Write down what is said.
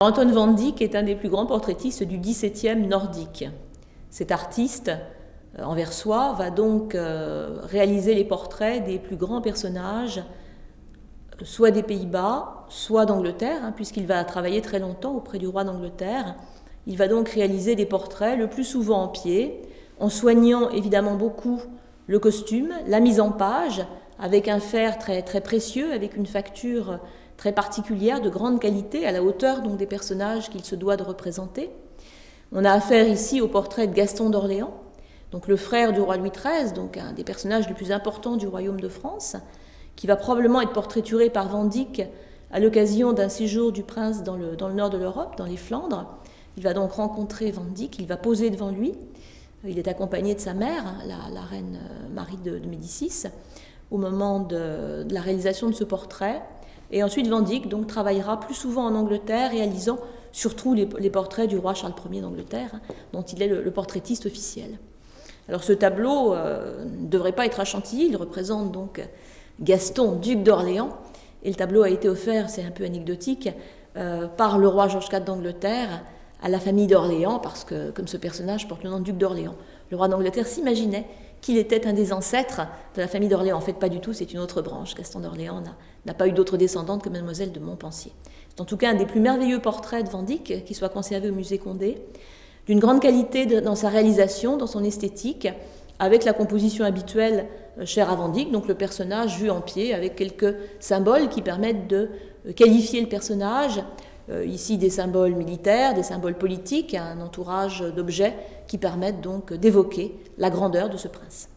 Anton van Dyck est un des plus grands portraitistes du XVIIe nordique. Cet artiste euh, anversois va donc euh, réaliser les portraits des plus grands personnages, soit des Pays-Bas, soit d'Angleterre, hein, puisqu'il va travailler très longtemps auprès du roi d'Angleterre. Il va donc réaliser des portraits le plus souvent en pied, en soignant évidemment beaucoup le costume, la mise en page, avec un fer très précieux, avec une facture très particulière, de grande qualité, à la hauteur donc des personnages qu'il se doit de représenter. On a affaire ici au portrait de Gaston d'Orléans, donc le frère du roi Louis XIII, donc un des personnages les plus importants du royaume de France, qui va probablement être portraituré par Van Dyck à l'occasion d'un séjour du prince dans le, dans le nord de l'Europe, dans les Flandres. Il va donc rencontrer Van Dyck, il va poser devant lui. Il est accompagné de sa mère, la, reine euh, Marie de, Médicis, au moment de, de, la réalisation de ce portrait. Et ensuite, Van Dyck donc, travaillera plus souvent en Angleterre, réalisant surtout les, portraits du roi Charles Ier d'Angleterre, hein, dont il est le, portraitiste officiel. Alors ce tableau euh, ne devrait pas être à Chantilly, il représente donc Gaston, duc d'Orléans, et le tableau a été offert, c'est un peu anecdotique, euh, par le roi George IV d'Angleterre à la famille d'Orléans, parce que comme ce personnage porte le nom de duc d'Orléans, le roi d'Angleterre s'imaginait qu'il était un des ancêtres de la famille d'Orléans. En fait, pas du tout, c'est une autre branche. Gaston d'Orléans n'a pas eu d'autre descendante que mademoiselle de Montpensier. C'est en tout cas un des plus merveilleux portraits de Van Dyck qui soit conservé au musée Condé, d'une grande qualité dans sa réalisation, dans son esthétique, avec la composition habituelle euh, chère à Van donc le personnage vu en pied, avec quelques symboles qui permettent de euh, qualifier le personnage, euh, ici des symboles militaires, des symboles politiques, un entourage d'objets qui permettent donc d'évoquer la grandeur de ce prince.